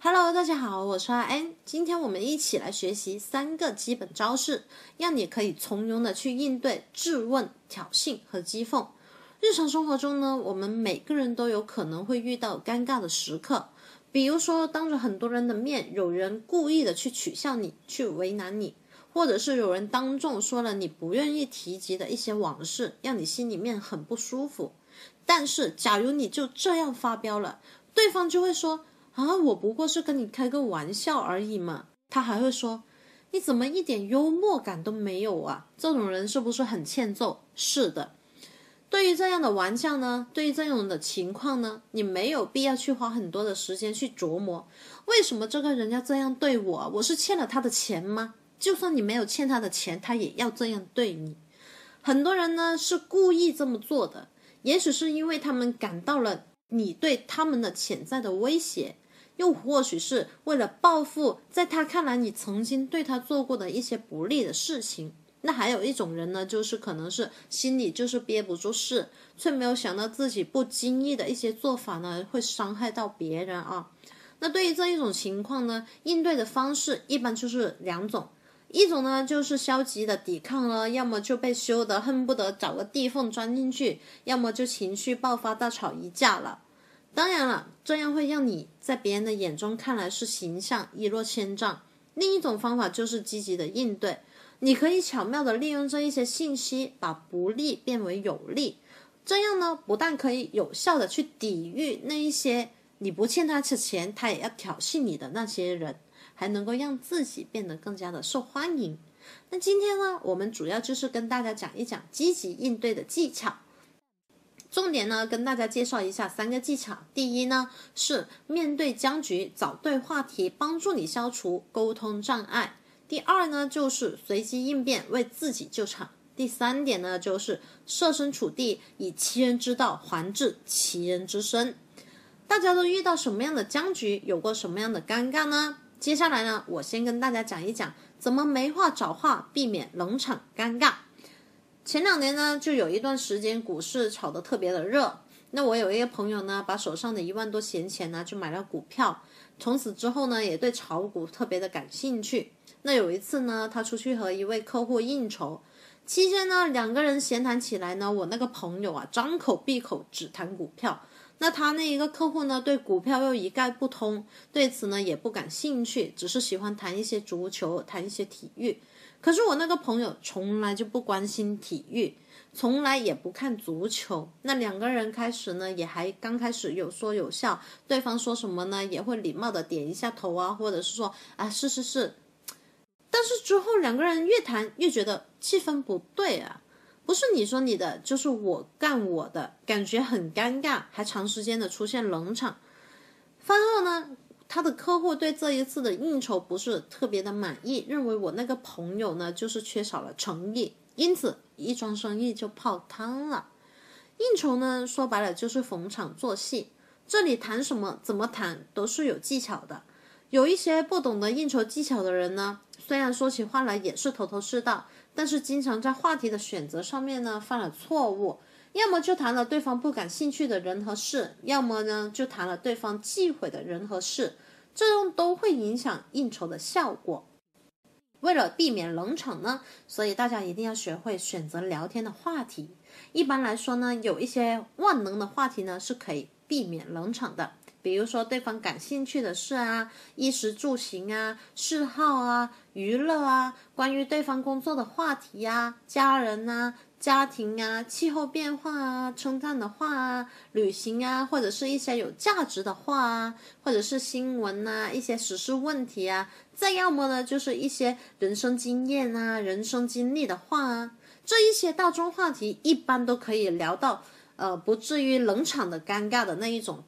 Hello，大家好，我是阿安。今天我们一起来学习三个基本招式，让你可以从容的去应对质问、挑衅和讥讽。日常生活中呢，我们每个人都有可能会遇到尴尬的时刻，比如说当着很多人的面，有人故意的去取笑你，去为难你，或者是有人当众说了你不愿意提及的一些往事，让你心里面很不舒服。但是，假如你就这样发飙了，对方就会说。啊，我不过是跟你开个玩笑而已嘛。他还会说，你怎么一点幽默感都没有啊？这种人是不是很欠揍？是的。对于这样的玩笑呢，对于这种的情况呢，你没有必要去花很多的时间去琢磨，为什么这个人要这样对我？我是欠了他的钱吗？就算你没有欠他的钱，他也要这样对你。很多人呢是故意这么做的，也许是因为他们感到了你对他们的潜在的威胁。又或许是为了报复，在他看来你曾经对他做过的一些不利的事情。那还有一种人呢，就是可能是心里就是憋不住事，却没有想到自己不经意的一些做法呢，会伤害到别人啊。那对于这一种情况呢，应对的方式一般就是两种，一种呢就是消极的抵抗了，要么就被羞得恨不得找个地缝钻进去，要么就情绪爆发大吵一架了。当然了，这样会让你在别人的眼中看来是形象一落千丈。另一种方法就是积极的应对，你可以巧妙的利用这一些信息，把不利变为有利。这样呢，不但可以有效的去抵御那一些你不欠他钱，他也要挑衅你的那些人，还能够让自己变得更加的受欢迎。那今天呢，我们主要就是跟大家讲一讲积极应对的技巧。重点呢，跟大家介绍一下三个技巧。第一呢，是面对僵局找对话题，帮助你消除沟通障碍。第二呢，就是随机应变，为自己救场。第三点呢，就是设身处地，以其人之道还治其人之身。大家都遇到什么样的僵局，有过什么样的尴尬呢？接下来呢，我先跟大家讲一讲，怎么没话找话，避免冷场尴尬。前两年呢，就有一段时间股市炒得特别的热。那我有一个朋友呢，把手上的一万多闲钱呢，就买了股票。从此之后呢，也对炒股特别的感兴趣。那有一次呢，他出去和一位客户应酬，期间呢，两个人闲谈起来呢，我那个朋友啊，张口闭口只谈股票。那他那一个客户呢，对股票又一概不通，对此呢也不感兴趣，只是喜欢谈一些足球，谈一些体育。可是我那个朋友从来就不关心体育，从来也不看足球。那两个人开始呢，也还刚开始有说有笑，对方说什么呢，也会礼貌的点一下头啊，或者是说啊是是是。但是之后两个人越谈越觉得气氛不对啊，不是你说你的，就是我干我的，感觉很尴尬，还长时间的出现冷场。饭后呢？他的客户对这一次的应酬不是特别的满意，认为我那个朋友呢就是缺少了诚意，因此一桩生意就泡汤了。应酬呢说白了就是逢场作戏，这里谈什么怎么谈都是有技巧的。有一些不懂得应酬技巧的人呢，虽然说起话来也是头头是道，但是经常在话题的选择上面呢犯了错误，要么就谈了对方不感兴趣的人和事，要么呢就谈了对方忌讳的人和事。这种都会影响应酬的效果。为了避免冷场呢，所以大家一定要学会选择聊天的话题。一般来说呢，有一些万能的话题呢是可以避免冷场的。比如说对方感兴趣的事啊，衣食住行啊，嗜好啊，娱乐啊，关于对方工作的话题呀，家人啊。家庭啊，气候变化啊，称赞的话啊，旅行啊，或者是一些有价值的话啊，或者是新闻啊，一些时事问题啊，再要么呢，就是一些人生经验啊，人生经历的话啊，这一些大众话题一般都可以聊到，呃，不至于冷场的尴尬的那一种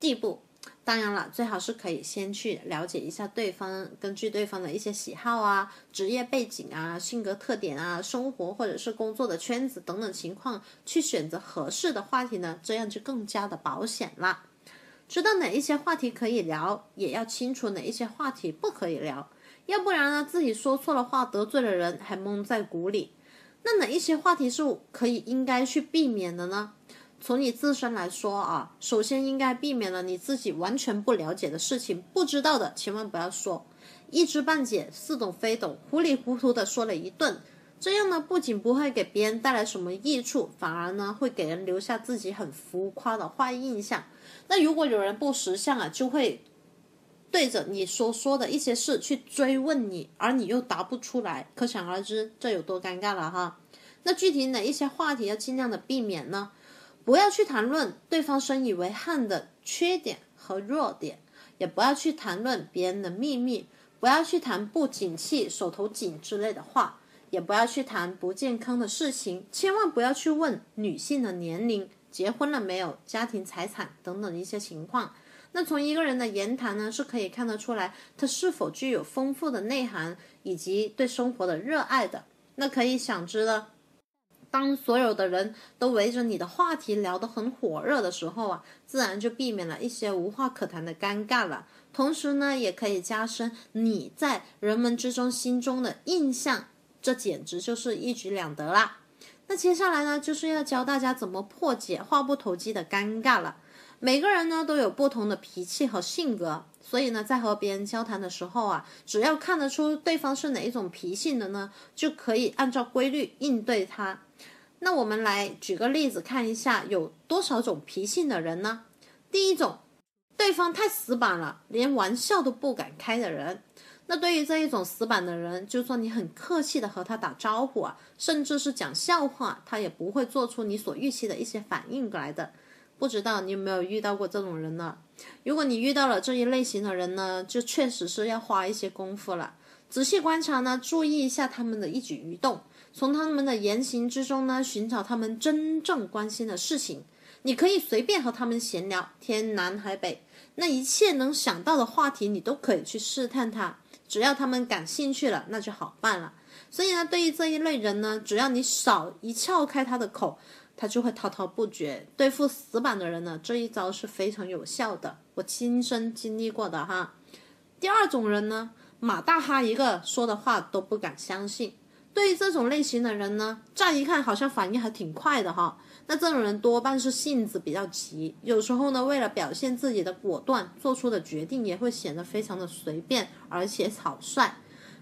地步。当然了，最好是可以先去了解一下对方，根据对方的一些喜好啊、职业背景啊、性格特点啊、生活或者是工作的圈子等等情况，去选择合适的话题呢，这样就更加的保险啦。知道哪一些话题可以聊，也要清楚哪一些话题不可以聊，要不然呢，自己说错了话得罪了人，还蒙在鼓里。那哪一些话题是可以应该去避免的呢？从你自身来说啊，首先应该避免了你自己完全不了解的事情，不知道的千万不要说，一知半解、似懂非懂、糊里糊涂的说了一顿，这样呢不仅不会给别人带来什么益处，反而呢会给人留下自己很浮夸的坏印象。那如果有人不识相啊，就会对着你所说的一些事去追问你，而你又答不出来，可想而知这有多尴尬了哈。那具体哪一些话题要尽量的避免呢？不要去谈论对方深以为憾的缺点和弱点，也不要去谈论别人的秘密，不要去谈不景气、手头紧之类的话，也不要去谈不健康的事情，千万不要去问女性的年龄、结婚了没有、家庭财产等等一些情况。那从一个人的言谈呢，是可以看得出来他是否具有丰富的内涵以及对生活的热爱的。那可以想知了。当所有的人都围着你的话题聊得很火热的时候啊，自然就避免了一些无话可谈的尴尬了。同时呢，也可以加深你在人们之中心中的印象，这简直就是一举两得啦。那接下来呢，就是要教大家怎么破解话不投机的尴尬了。每个人呢都有不同的脾气和性格，所以呢，在和别人交谈的时候啊，只要看得出对方是哪一种脾性的呢，就可以按照规律应对他。那我们来举个例子看一下，有多少种脾性的人呢？第一种，对方太死板了，连玩笑都不敢开的人。那对于这一种死板的人，就算你很客气的和他打招呼啊，甚至是讲笑话，他也不会做出你所预期的一些反应来的。不知道你有没有遇到过这种人呢？如果你遇到了这一类型的人呢，就确实是要花一些功夫了，仔细观察呢，注意一下他们的一举一动。从他们的言行之中呢，寻找他们真正关心的事情。你可以随便和他们闲聊，天南海北，那一切能想到的话题，你都可以去试探他。只要他们感兴趣了，那就好办了。所以呢，对于这一类人呢，只要你少一撬开他的口，他就会滔滔不绝。对付死板的人呢，这一招是非常有效的，我亲身经历过的哈。第二种人呢，马大哈一个，说的话都不敢相信。对于这种类型的人呢，乍一看好像反应还挺快的哈。那这种人多半是性子比较急，有时候呢，为了表现自己的果断，做出的决定也会显得非常的随便，而且草率。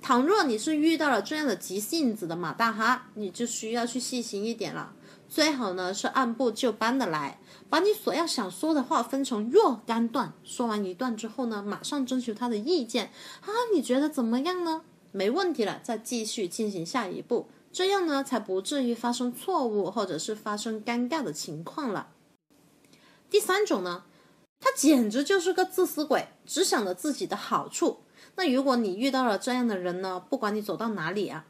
倘若你是遇到了这样的急性子的马大哈，你就需要去细心一点了。最好呢是按部就班的来，把你所要想说的话分成若干段，说完一段之后呢，马上征求他的意见啊，你觉得怎么样呢？没问题了，再继续进行下一步，这样呢才不至于发生错误或者是发生尴尬的情况了。第三种呢，他简直就是个自私鬼，只想着自己的好处。那如果你遇到了这样的人呢，不管你走到哪里啊，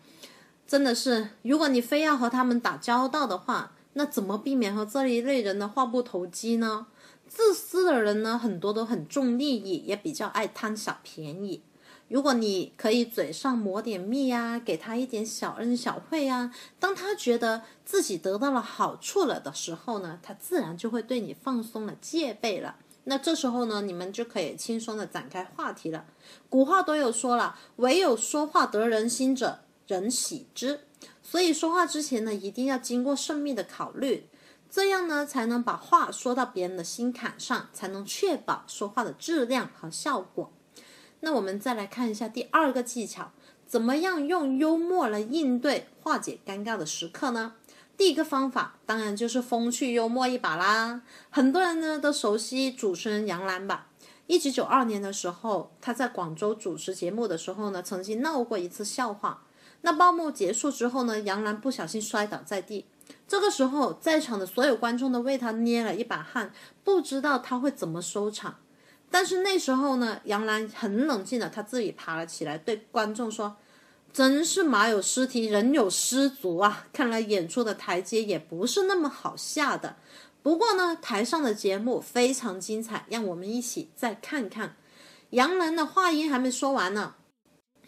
真的是，如果你非要和他们打交道的话，那怎么避免和这一类人的话不投机呢？自私的人呢，很多都很重利益，也比较爱贪小便宜。如果你可以嘴上抹点蜜呀，给他一点小恩小惠呀，当他觉得自己得到了好处了的时候呢，他自然就会对你放松了戒备了。那这时候呢，你们就可以轻松的展开话题了。古话都有说了，唯有说话得人心者，人喜之。所以说话之前呢，一定要经过慎密的考虑，这样呢，才能把话说到别人的心坎上，才能确保说话的质量和效果。那我们再来看一下第二个技巧，怎么样用幽默来应对化解尴尬的时刻呢？第一个方法当然就是风趣幽默一把啦。很多人呢都熟悉主持人杨澜吧？一九九二年的时候，他在广州主持节目的时候呢，曾经闹过一次笑话。那报幕结束之后呢，杨澜不小心摔倒在地，这个时候在场的所有观众都为他捏了一把汗，不知道他会怎么收场。但是那时候呢，杨澜很冷静的，他自己爬了起来，对观众说：“真是马有失蹄，人有失足啊！看来演出的台阶也不是那么好下的。不过呢，台上的节目非常精彩，让我们一起再看看。”杨澜的话音还没说完呢，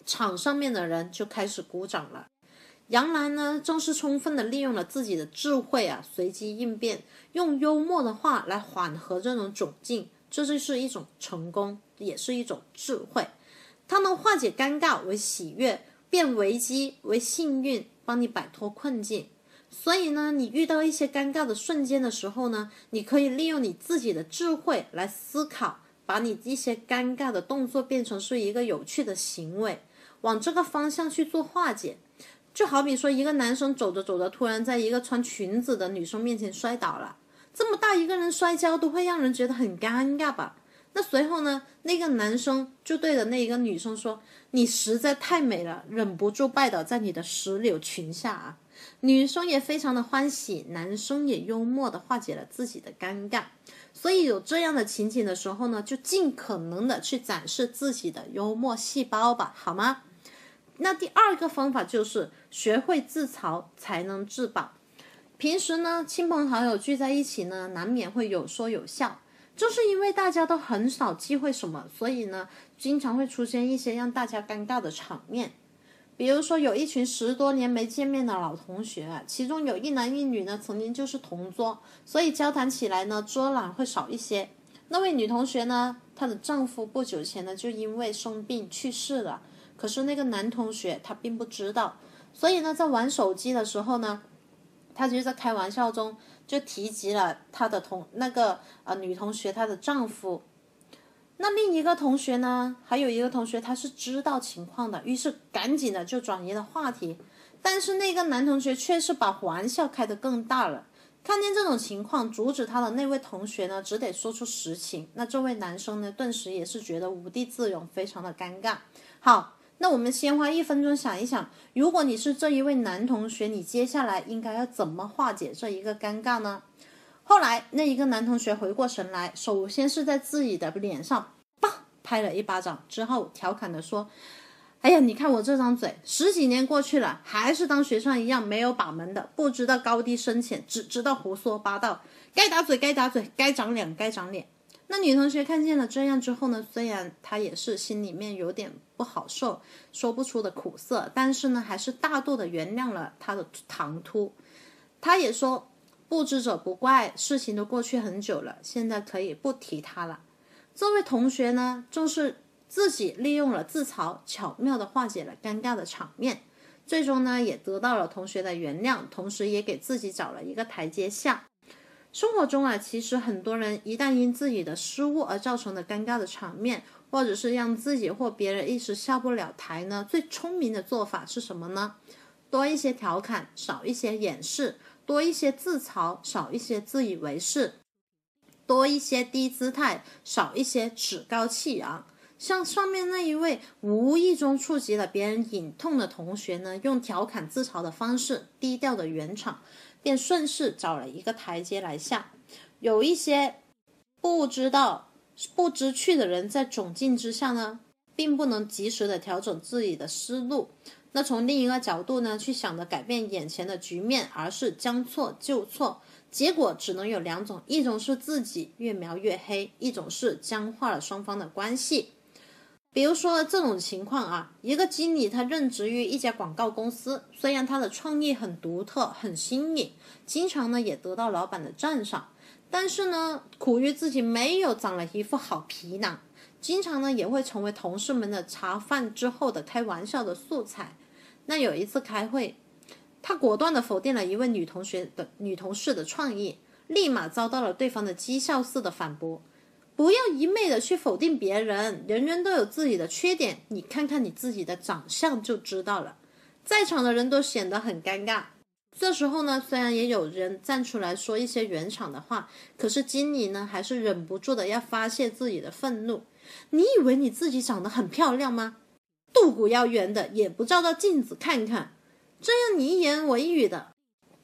场上面的人就开始鼓掌了。杨澜呢，正是充分的利用了自己的智慧啊，随机应变，用幽默的话来缓和这种窘境。这就是一种成功，也是一种智慧。它能化解尴尬为喜悦，变危机为幸运，帮你摆脱困境。所以呢，你遇到一些尴尬的瞬间的时候呢，你可以利用你自己的智慧来思考，把你一些尴尬的动作变成是一个有趣的行为，往这个方向去做化解。就好比说，一个男生走着走着，突然在一个穿裙子的女生面前摔倒了，这么大一个人摔跤都会让人觉得很尴尬吧？那随后呢，那个男生就对着那一个女生说：“你实在太美了，忍不住拜倒在你的石榴裙下啊！”女生也非常的欢喜，男生也幽默的化解了自己的尴尬。所以有这样的情景的时候呢，就尽可能的去展示自己的幽默细胞吧，好吗？那第二个方法就是学会自嘲才能自保。平时呢，亲朋好友聚在一起呢，难免会有说有笑，就是因为大家都很少忌讳什么，所以呢，经常会出现一些让大家尴尬的场面。比如说，有一群十多年没见面的老同学，其中有一男一女呢，曾经就是同桌，所以交谈起来呢，遮拦会少一些。那位女同学呢，她的丈夫不久前呢，就因为生病去世了。可是那个男同学他并不知道，所以呢，在玩手机的时候呢，他就在开玩笑中就提及了他的同那个呃女同学她的丈夫。那另一个同学呢，还有一个同学他是知道情况的，于是赶紧的就转移了话题。但是那个男同学却是把玩笑开得更大了。看见这种情况，阻止他的那位同学呢，只得说出实情。那这位男生呢，顿时也是觉得无地自容，非常的尴尬。好。那我们先花一分钟想一想，如果你是这一位男同学，你接下来应该要怎么化解这一个尴尬呢？后来那一个男同学回过神来，首先是在自己的脸上啪拍了一巴掌，之后调侃的说：“哎呀，你看我这张嘴，十几年过去了，还是当学生一样没有把门的，不知道高低深浅，只知道胡说八道，该打嘴该打嘴，该长脸该长脸。”那女同学看见了这样之后呢，虽然她也是心里面有点不好受，说不出的苦涩，但是呢，还是大度的原谅了他的唐突。她也说，不知者不怪，事情都过去很久了，现在可以不提他了。这位同学呢，正是自己利用了自嘲，巧妙的化解了尴尬的场面，最终呢，也得到了同学的原谅，同时也给自己找了一个台阶下。生活中啊，其实很多人一旦因自己的失误而造成的尴尬的场面，或者是让自己或别人一时下不了台呢，最聪明的做法是什么呢？多一些调侃，少一些掩饰；多一些自嘲，少一些自以为是；多一些低姿态，少一些趾高气扬。像上面那一位无意中触及了别人隐痛的同学呢，用调侃自嘲的方式，低调的圆场。便顺势找了一个台阶来下。有一些不知道、不知趣的人，在窘境之下呢，并不能及时的调整自己的思路。那从另一个角度呢，去想着改变眼前的局面，而是将错就错，结果只能有两种：一种是自己越描越黑，一种是僵化了双方的关系。比如说这种情况啊，一个经理他任职于一家广告公司，虽然他的创意很独特、很新颖，经常呢也得到老板的赞赏，但是呢苦于自己没有长了一副好皮囊，经常呢也会成为同事们的茶饭之后的开玩笑的素材。那有一次开会，他果断地否定了一位女同学的女同事的创意，立马遭到了对方的讥笑式的反驳。不要一昧的去否定别人，人人都有自己的缺点，你看看你自己的长相就知道了。在场的人都显得很尴尬。这时候呢，虽然也有人站出来说一些圆场的话，可是经理呢还是忍不住的要发泄自己的愤怒。你以为你自己长得很漂亮吗？肚骨要圆的，也不照照镜子看看。这样你一言我一语的，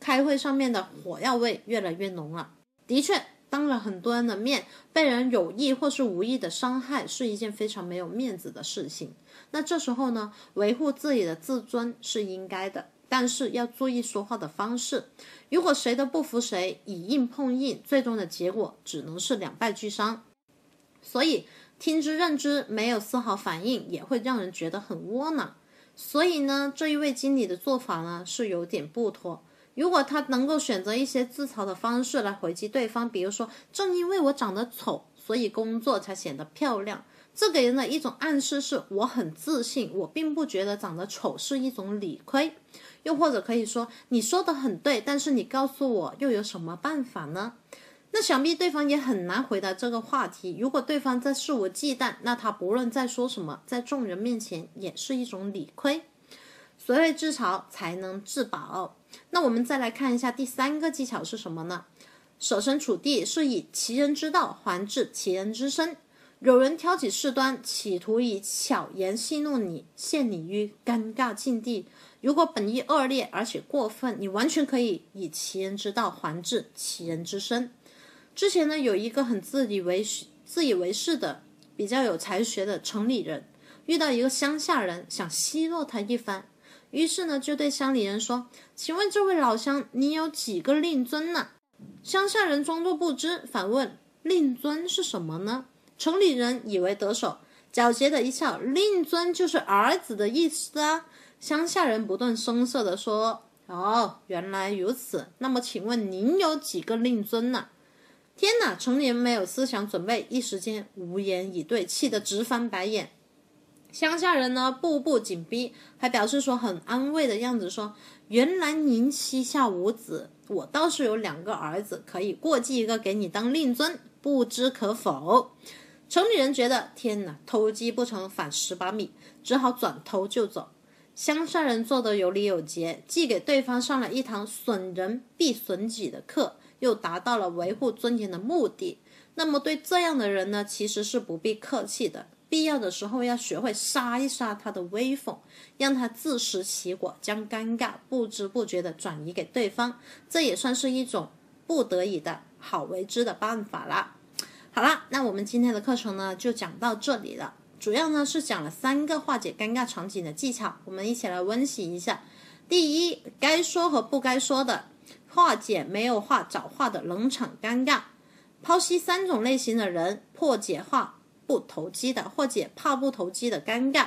开会上面的火药味越来越浓了。的确。当着很多人的面被人有意或是无意的伤害，是一件非常没有面子的事情。那这时候呢，维护自己的自尊是应该的，但是要注意说话的方式。如果谁都不服谁，以硬碰硬，最终的结果只能是两败俱伤。所以听之任之，没有丝毫反应，也会让人觉得很窝囊。所以呢，这一位经理的做法呢，是有点不妥。如果他能够选择一些自嘲的方式来回击对方，比如说，正因为我长得丑，所以工作才显得漂亮，这给人的一种暗示是我很自信，我并不觉得长得丑是一种理亏。又或者可以说你说的很对，但是你告诉我又有什么办法呢？那想必对方也很难回答这个话题。如果对方在肆无忌惮，那他不论再说什么，在众人面前也是一种理亏。所谓自嘲才能自保。那我们再来看一下第三个技巧是什么呢？设身处地是以其人之道还治其人之身。有人挑起事端，企图以巧言戏弄你，陷你于尴尬境地。如果本意恶劣而且过分，你完全可以以其人之道还治其人之身。之前呢，有一个很自以为自以为是的、比较有才学的城里人，遇到一个乡下人，想奚落他一番，于是呢，就对乡里人说：“请问这位老乡，你有几个令尊呢？”乡下人装作不知，反问：“令尊是什么呢？”城里人以为得手，狡黠的一笑：“令尊就是儿子的意思啊。”乡下人不动声色地说：“哦，原来如此。那么，请问您有几个令尊呢？”天哪！城里人没有思想准备，一时间无言以对，气得直翻白眼。乡下人呢，步步紧逼，还表示说很安慰的样子，说：“原来您膝下无子，我倒是有两个儿子，可以过继一个给你当令尊，不知可否？”城里人觉得天哪，偷鸡不成反蚀把米，只好转头就走。乡下人做得有理有节，既给对方上了一堂损人必损己的课，又达到了维护尊严的目的。那么对这样的人呢，其实是不必客气的，必要的时候要学会杀一杀他的威风，让他自食其果，将尴尬不知不觉地转移给对方。这也算是一种不得已的好为之的办法啦。好了，那我们今天的课程呢就讲到这里了。主要呢是讲了三个化解尴尬场景的技巧，我们一起来温习一下。第一，该说和不该说的，化解没有话找话的冷场尴尬。剖析三种类型的人，破解话不投机的，或者怕不投机的尴尬。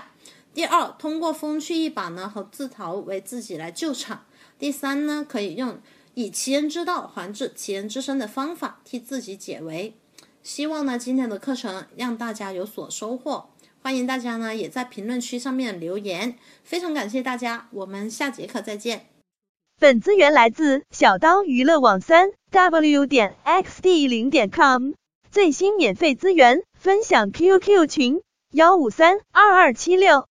第二，通过风趣一把呢和自嘲为自己来救场。第三呢，可以用以其人之道还治其人之身的方法替自己解围。希望呢，今天的课程让大家有所收获。欢迎大家呢，也在评论区上面留言。非常感谢大家，我们下节课再见。本资源来自小刀娱乐网三 w 点 xd 零点 com，最新免费资源分享 QQ 群幺五三二二七六。